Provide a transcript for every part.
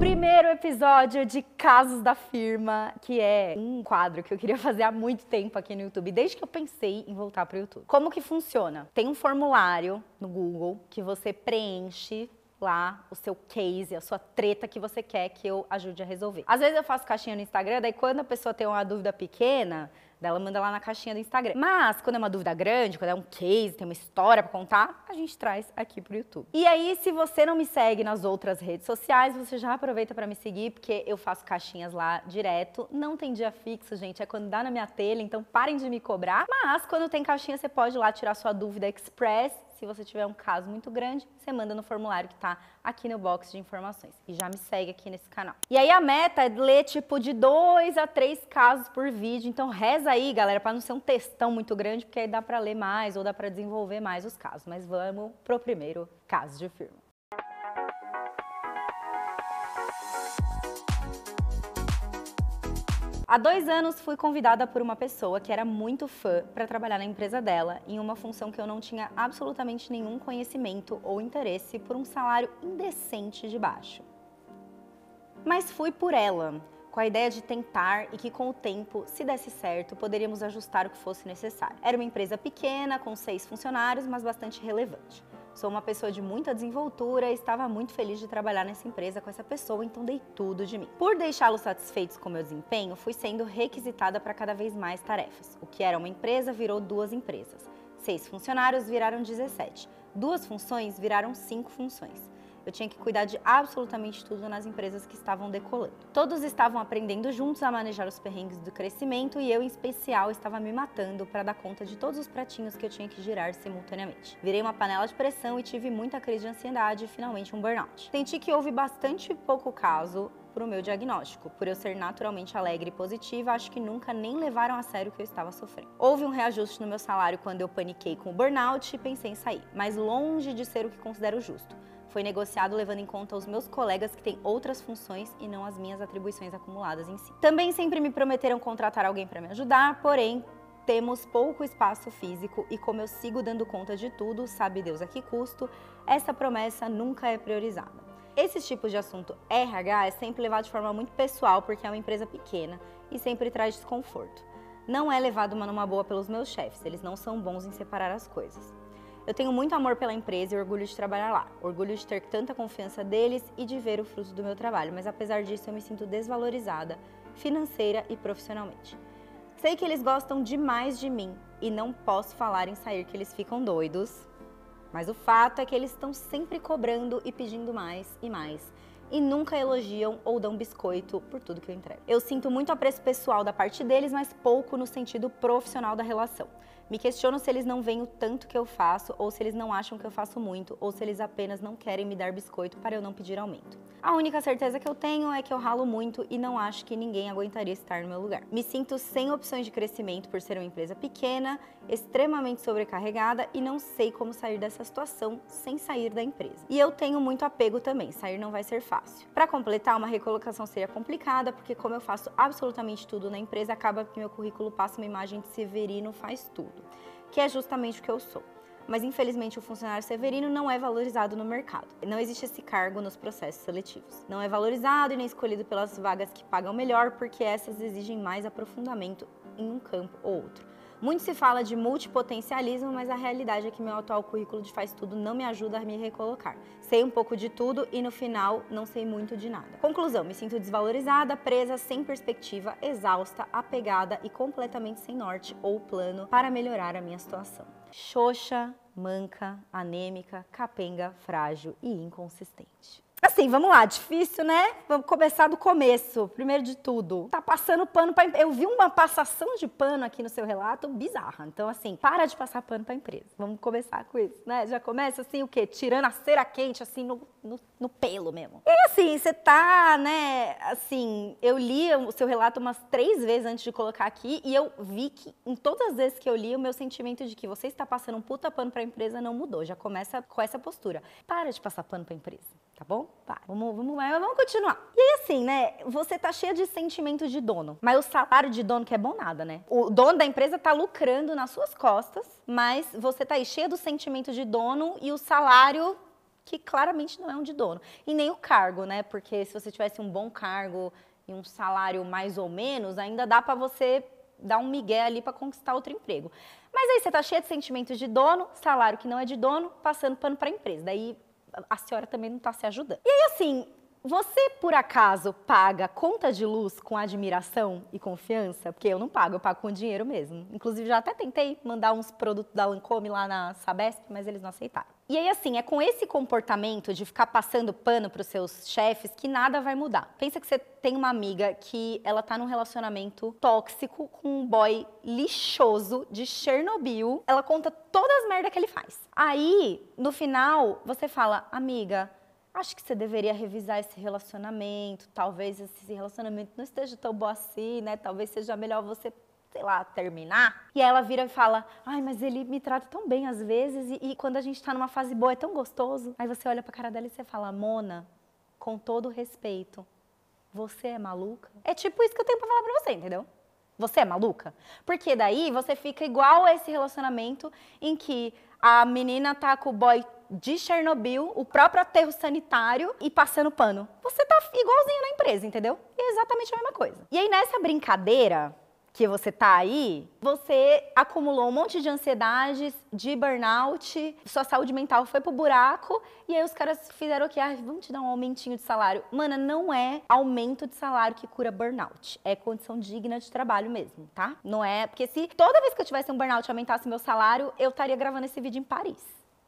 Primeiro episódio de Casos da Firma, que é um quadro que eu queria fazer há muito tempo aqui no YouTube, desde que eu pensei em voltar para o YouTube. Como que funciona? Tem um formulário no Google que você preenche lá o seu case, a sua treta que você quer que eu ajude a resolver. Às vezes eu faço caixinha no Instagram, daí quando a pessoa tem uma dúvida pequena, ela manda lá na caixinha do Instagram. Mas quando é uma dúvida grande, quando é um case, tem uma história para contar, a gente traz aqui pro YouTube. E aí, se você não me segue nas outras redes sociais, você já aproveita para me seguir, porque eu faço caixinhas lá direto. Não tem dia fixo, gente, é quando dá na minha telha, então parem de me cobrar. Mas quando tem caixinha, você pode ir lá tirar sua dúvida express se você tiver um caso muito grande, você manda no formulário que está aqui no box de informações. E já me segue aqui nesse canal. E aí a meta é ler tipo de dois a três casos por vídeo. Então reza aí, galera, para não ser um textão muito grande, porque aí dá para ler mais ou dá para desenvolver mais os casos. Mas vamos pro primeiro caso de firma. Há dois anos fui convidada por uma pessoa que era muito fã para trabalhar na empresa dela, em uma função que eu não tinha absolutamente nenhum conhecimento ou interesse por um salário indecente de baixo. Mas fui por ela, com a ideia de tentar e que com o tempo, se desse certo, poderíamos ajustar o que fosse necessário. Era uma empresa pequena, com seis funcionários, mas bastante relevante. Sou uma pessoa de muita desenvoltura e estava muito feliz de trabalhar nessa empresa com essa pessoa, então dei tudo de mim. Por deixá-los satisfeitos com meu desempenho, fui sendo requisitada para cada vez mais tarefas. O que era uma empresa virou duas empresas. Seis funcionários viraram 17. Duas funções viraram cinco funções. Eu tinha que cuidar de absolutamente tudo nas empresas que estavam decolando. Todos estavam aprendendo juntos a manejar os perrengues do crescimento e eu, em especial, estava me matando para dar conta de todos os pratinhos que eu tinha que girar simultaneamente. Virei uma panela de pressão e tive muita crise de ansiedade e finalmente um burnout. Senti que houve bastante pouco caso para o meu diagnóstico. Por eu ser naturalmente alegre e positiva, acho que nunca nem levaram a sério o que eu estava sofrendo. Houve um reajuste no meu salário quando eu paniquei com o burnout e pensei em sair, mas longe de ser o que considero justo foi negociado levando em conta os meus colegas que têm outras funções e não as minhas atribuições acumuladas em si. Também sempre me prometeram contratar alguém para me ajudar, porém temos pouco espaço físico e como eu sigo dando conta de tudo, sabe Deus a que custo, essa promessa nunca é priorizada. Esses tipos de assunto RH é sempre levado de forma muito pessoal porque é uma empresa pequena e sempre traz desconforto. Não é levado uma numa boa pelos meus chefes, eles não são bons em separar as coisas. Eu tenho muito amor pela empresa e orgulho de trabalhar lá. Orgulho de ter tanta confiança deles e de ver o fruto do meu trabalho, mas apesar disso eu me sinto desvalorizada financeira e profissionalmente. Sei que eles gostam demais de mim e não posso falar em sair que eles ficam doidos, mas o fato é que eles estão sempre cobrando e pedindo mais e mais e nunca elogiam ou dão biscoito por tudo que eu entrego. Eu sinto muito apreço pessoal da parte deles, mas pouco no sentido profissional da relação. Me questiono se eles não veem o tanto que eu faço, ou se eles não acham que eu faço muito, ou se eles apenas não querem me dar biscoito para eu não pedir aumento. A única certeza que eu tenho é que eu ralo muito e não acho que ninguém aguentaria estar no meu lugar. Me sinto sem opções de crescimento por ser uma empresa pequena, extremamente sobrecarregada e não sei como sair dessa situação sem sair da empresa. E eu tenho muito apego também, sair não vai ser fácil. Para completar, uma recolocação seria complicada, porque como eu faço absolutamente tudo na empresa, acaba que meu currículo passa uma imagem de Severino faz tudo que é justamente o que eu sou. Mas infelizmente o funcionário severino não é valorizado no mercado. Não existe esse cargo nos processos seletivos. Não é valorizado e nem escolhido pelas vagas que pagam melhor, porque essas exigem mais aprofundamento em um campo ou outro. Muito se fala de multipotencialismo, mas a realidade é que meu atual currículo de faz tudo não me ajuda a me recolocar. Sei um pouco de tudo e no final não sei muito de nada. Conclusão: me sinto desvalorizada, presa, sem perspectiva, exausta, apegada e completamente sem norte ou plano para melhorar a minha situação. Xoxa, manca, anêmica, capenga, frágil e inconsistente. Assim, vamos lá, difícil, né? Vamos começar do começo, primeiro de tudo. Tá passando pano para Eu vi uma passação de pano aqui no seu relato bizarra. Então, assim, para de passar pano para empresa. Vamos começar com isso, né? Já começa assim o quê? Tirando a cera quente assim no, no, no pelo mesmo. E assim, você tá, né? Assim, eu li o seu relato umas três vezes antes de colocar aqui e eu vi que em todas as vezes que eu li, o meu sentimento de que você está passando um puta pano para empresa não mudou. Já começa com essa postura. Para de passar pano para empresa tá bom? Tá, vamos, vamos, vamos continuar. E aí, assim, né? Você tá cheia de sentimento de dono, mas o salário de dono que é bom nada, né? O dono da empresa tá lucrando nas suas costas, mas você tá aí cheia do sentimento de dono e o salário que claramente não é um de dono. E nem o cargo, né? Porque se você tivesse um bom cargo e um salário mais ou menos, ainda dá para você dar um migué ali para conquistar outro emprego. Mas aí você tá cheio de sentimentos de dono, salário que não é de dono, passando pano para a empresa. Daí a senhora também não está se ajudando. E aí, assim, você, por acaso, paga conta de luz com admiração e confiança? Porque eu não pago, eu pago com dinheiro mesmo. Inclusive, já até tentei mandar uns produtos da Lancome lá na Sabesp, mas eles não aceitaram. E aí, assim, é com esse comportamento de ficar passando pano para os seus chefes que nada vai mudar. Pensa que você tem uma amiga que ela tá num relacionamento tóxico com um boy lixoso de Chernobyl. Ela conta todas as merdas que ele faz. Aí, no final, você fala, amiga, acho que você deveria revisar esse relacionamento, talvez esse relacionamento não esteja tão bom assim, né? Talvez seja melhor você, sei lá, terminar. E ela vira e fala: "Ai, mas ele me trata tão bem às vezes e, e quando a gente tá numa fase boa é tão gostoso". Aí você olha pra cara dela e você fala: "Mona, com todo respeito, você é maluca?". É tipo isso que eu tenho para falar para você, entendeu? Você é maluca? Porque daí você fica igual a esse relacionamento em que a menina tá com o boy de Chernobyl, o próprio aterro sanitário e passando pano. Você tá igualzinho na empresa, entendeu? É exatamente a mesma coisa. E aí nessa brincadeira que você tá aí, você acumulou um monte de ansiedades, de burnout, sua saúde mental foi pro buraco, e aí os caras fizeram o quê? Ah, vamos te dar um aumentinho de salário. Mana, não é aumento de salário que cura burnout. É condição digna de trabalho mesmo, tá? Não é. Porque se toda vez que eu tivesse um burnout aumentasse meu salário, eu estaria gravando esse vídeo em Paris.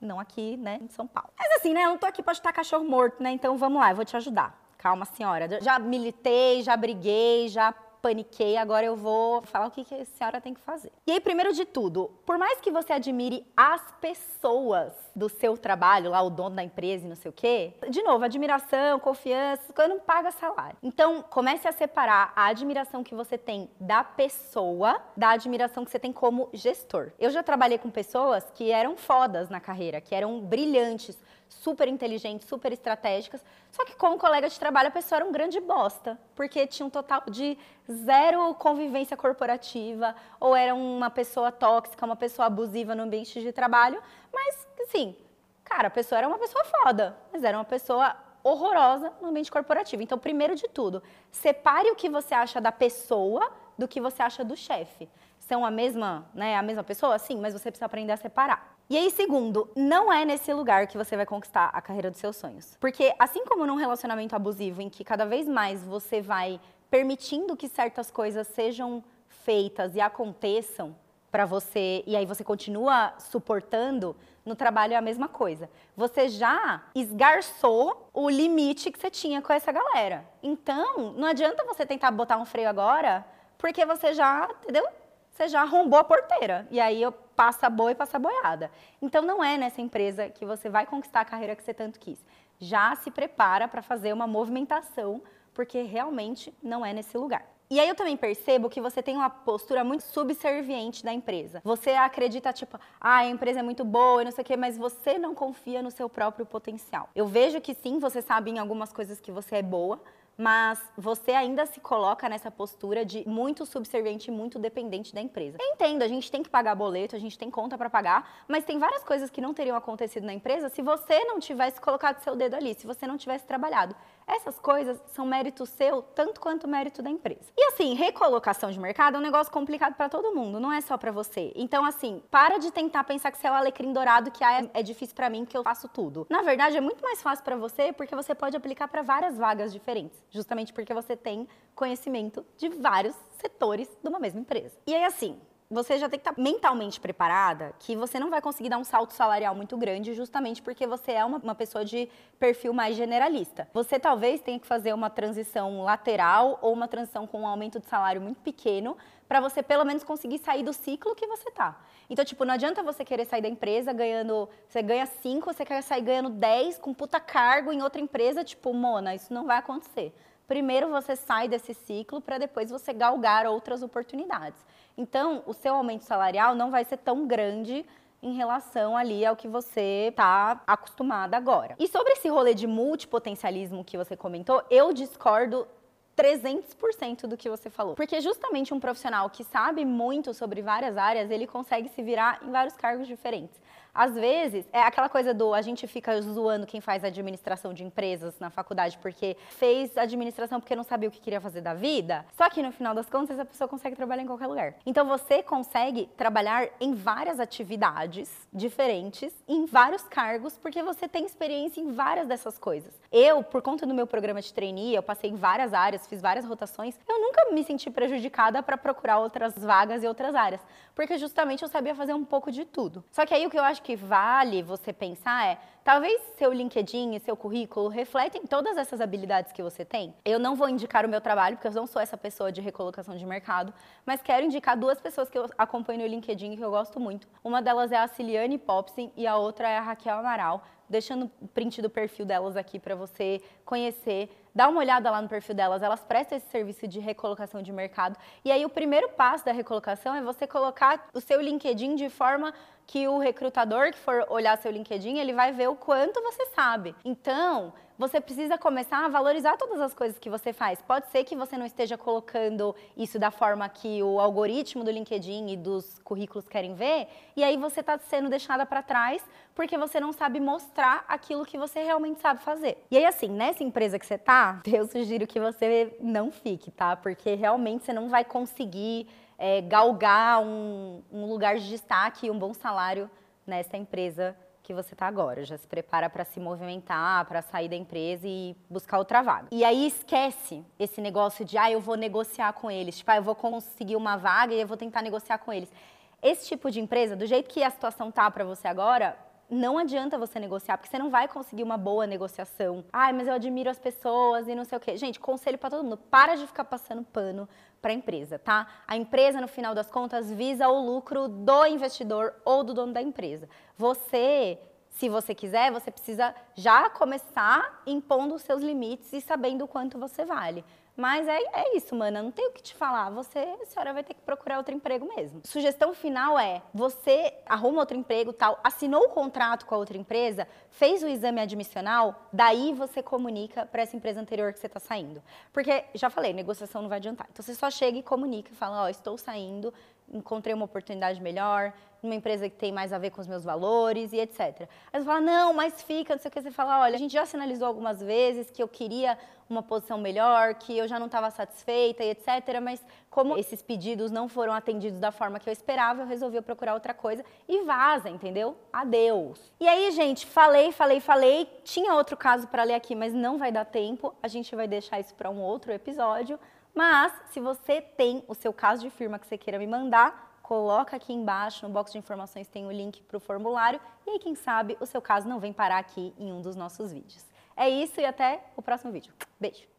Não aqui, né, em São Paulo. Mas assim, né, eu não tô aqui pra chutar cachorro morto, né? Então vamos lá, eu vou te ajudar. Calma, senhora. Já militei, já briguei, já paniquei, agora eu vou falar o que, que a senhora tem que fazer. E aí, primeiro de tudo, por mais que você admire as pessoas do seu trabalho, lá o dono da empresa e não sei o quê, de novo, admiração, confiança, quando não paga salário. Então, comece a separar a admiração que você tem da pessoa da admiração que você tem como gestor. Eu já trabalhei com pessoas que eram fodas na carreira, que eram brilhantes, super inteligentes, super estratégicas. Só que como colega de trabalho, a pessoa era um grande bosta, porque tinha um total de zero convivência corporativa, ou era uma pessoa tóxica, uma pessoa abusiva no ambiente de trabalho. Mas, assim, cara, a pessoa era uma pessoa foda, mas era uma pessoa horrorosa no ambiente corporativo. Então, primeiro de tudo, separe o que você acha da pessoa do que você acha do chefe. São a mesma, né, a mesma pessoa? Sim, mas você precisa aprender a separar. E aí, segundo, não é nesse lugar que você vai conquistar a carreira dos seus sonhos. Porque assim como num relacionamento abusivo em que cada vez mais você vai permitindo que certas coisas sejam feitas e aconteçam para você e aí você continua suportando, no trabalho é a mesma coisa. Você já esgarçou o limite que você tinha com essa galera. Então, não adianta você tentar botar um freio agora, porque você já, entendeu? Você já arrombou a porteira. E aí eu passa boi, passa boiada. Então não é nessa empresa que você vai conquistar a carreira que você tanto quis. Já se prepara para fazer uma movimentação, porque realmente não é nesse lugar. E aí eu também percebo que você tem uma postura muito subserviente da empresa. Você acredita, tipo, ah, a empresa é muito boa e não sei o quê, mas você não confia no seu próprio potencial. Eu vejo que sim, você sabe em algumas coisas que você é boa, mas você ainda se coloca nessa postura de muito subserviente, muito dependente da empresa. Entendo, a gente tem que pagar boleto, a gente tem conta para pagar, mas tem várias coisas que não teriam acontecido na empresa se você não tivesse colocado seu dedo ali, se você não tivesse trabalhado. Essas coisas são mérito seu, tanto quanto mérito da empresa. E assim, recolocação de mercado é um negócio complicado para todo mundo, não é só para você. Então, assim, para de tentar pensar que você é o alecrim dourado, que ah, é, é difícil para mim, que eu faço tudo. Na verdade, é muito mais fácil para você, porque você pode aplicar para várias vagas diferentes, justamente porque você tem conhecimento de vários setores de uma mesma empresa. E aí, assim, você já tem que estar tá mentalmente preparada que você não vai conseguir dar um salto salarial muito grande, justamente porque você é uma, uma, pessoa de perfil mais generalista. Você talvez tenha que fazer uma transição lateral ou uma transição com um aumento de salário muito pequeno para você pelo menos conseguir sair do ciclo que você tá. Então, tipo, não adianta você querer sair da empresa ganhando, você ganha 5, você quer sair ganhando 10 com puta cargo em outra empresa, tipo, Mona, isso não vai acontecer. Primeiro você sai desse ciclo para depois você galgar outras oportunidades. Então, o seu aumento salarial não vai ser tão grande em relação ali ao que você está acostumada agora. E sobre esse rolê de multipotencialismo que você comentou, eu discordo 300% do que você falou. Porque justamente um profissional que sabe muito sobre várias áreas, ele consegue se virar em vários cargos diferentes. Às vezes, é aquela coisa do a gente fica zoando quem faz administração de empresas na faculdade porque fez administração porque não sabia o que queria fazer da vida. Só que no final das contas, a pessoa consegue trabalhar em qualquer lugar. Então você consegue trabalhar em várias atividades diferentes, em vários cargos, porque você tem experiência em várias dessas coisas. Eu, por conta do meu programa de trainee, eu passei em várias áreas, fiz várias rotações, eu nunca me senti prejudicada para procurar outras vagas e outras áreas, porque justamente eu sabia fazer um pouco de tudo. Só que aí o que eu acho que vale você pensar é, talvez seu LinkedIn e seu currículo refletem todas essas habilidades que você tem. Eu não vou indicar o meu trabalho, porque eu não sou essa pessoa de recolocação de mercado, mas quero indicar duas pessoas que eu acompanho no LinkedIn que eu gosto muito. Uma delas é a Ciliane Popsin e a outra é a Raquel Amaral deixando o print do perfil delas aqui para você conhecer. Dá uma olhada lá no perfil delas, elas prestam esse serviço de recolocação de mercado. E aí o primeiro passo da recolocação é você colocar o seu LinkedIn de forma que o recrutador que for olhar seu LinkedIn, ele vai ver o quanto você sabe. Então, você precisa começar a valorizar todas as coisas que você faz. Pode ser que você não esteja colocando isso da forma que o algoritmo do LinkedIn e dos currículos querem ver, e aí você está sendo deixada para trás porque você não sabe mostrar aquilo que você realmente sabe fazer. E aí, assim, nessa empresa que você tá, eu sugiro que você não fique, tá? Porque realmente você não vai conseguir é, galgar um, um lugar de destaque e um bom salário nessa empresa que você está agora. Já se prepara para se movimentar, para sair da empresa e buscar outra vaga. E aí esquece esse negócio de, ah, eu vou negociar com eles. Tipo, ah, eu vou conseguir uma vaga e eu vou tentar negociar com eles. Esse tipo de empresa, do jeito que a situação tá para você agora, não adianta você negociar, porque você não vai conseguir uma boa negociação. Ai, mas eu admiro as pessoas e não sei o quê. Gente, conselho para todo mundo: para de ficar passando pano para a empresa, tá? A empresa, no final das contas, visa o lucro do investidor ou do dono da empresa. Você se você quiser, você precisa já começar impondo os seus limites e sabendo o quanto você vale. Mas é, é isso, mana. Não tem o que te falar. Você, a senhora vai ter que procurar outro emprego mesmo. Sugestão final é: você arruma outro emprego, tal, assinou o contrato com a outra empresa, fez o exame admissional, daí você comunica para essa empresa anterior que você está saindo. Porque, já falei, negociação não vai adiantar. Então você só chega e comunica e fala: Ó, oh, estou saindo, encontrei uma oportunidade melhor, numa empresa que tem mais a ver com os meus valores e etc. Aí você fala, não, mas fica, não sei o que. Você fala, olha, a gente já sinalizou algumas vezes que eu queria uma posição melhor, que eu já não estava satisfeita e etc. Mas como esses pedidos não foram atendidos da forma que eu esperava, eu resolvi procurar outra coisa e vaza, entendeu? Adeus. E aí, gente, falei, falei, falei. Tinha outro caso para ler aqui, mas não vai dar tempo. A gente vai deixar isso para um outro episódio. Mas, se você tem o seu caso de firma que você queira me mandar, coloca aqui embaixo, no box de informações tem o link para o formulário. E aí, quem sabe, o seu caso não vem parar aqui em um dos nossos vídeos. É isso e até o próximo vídeo. Beijo!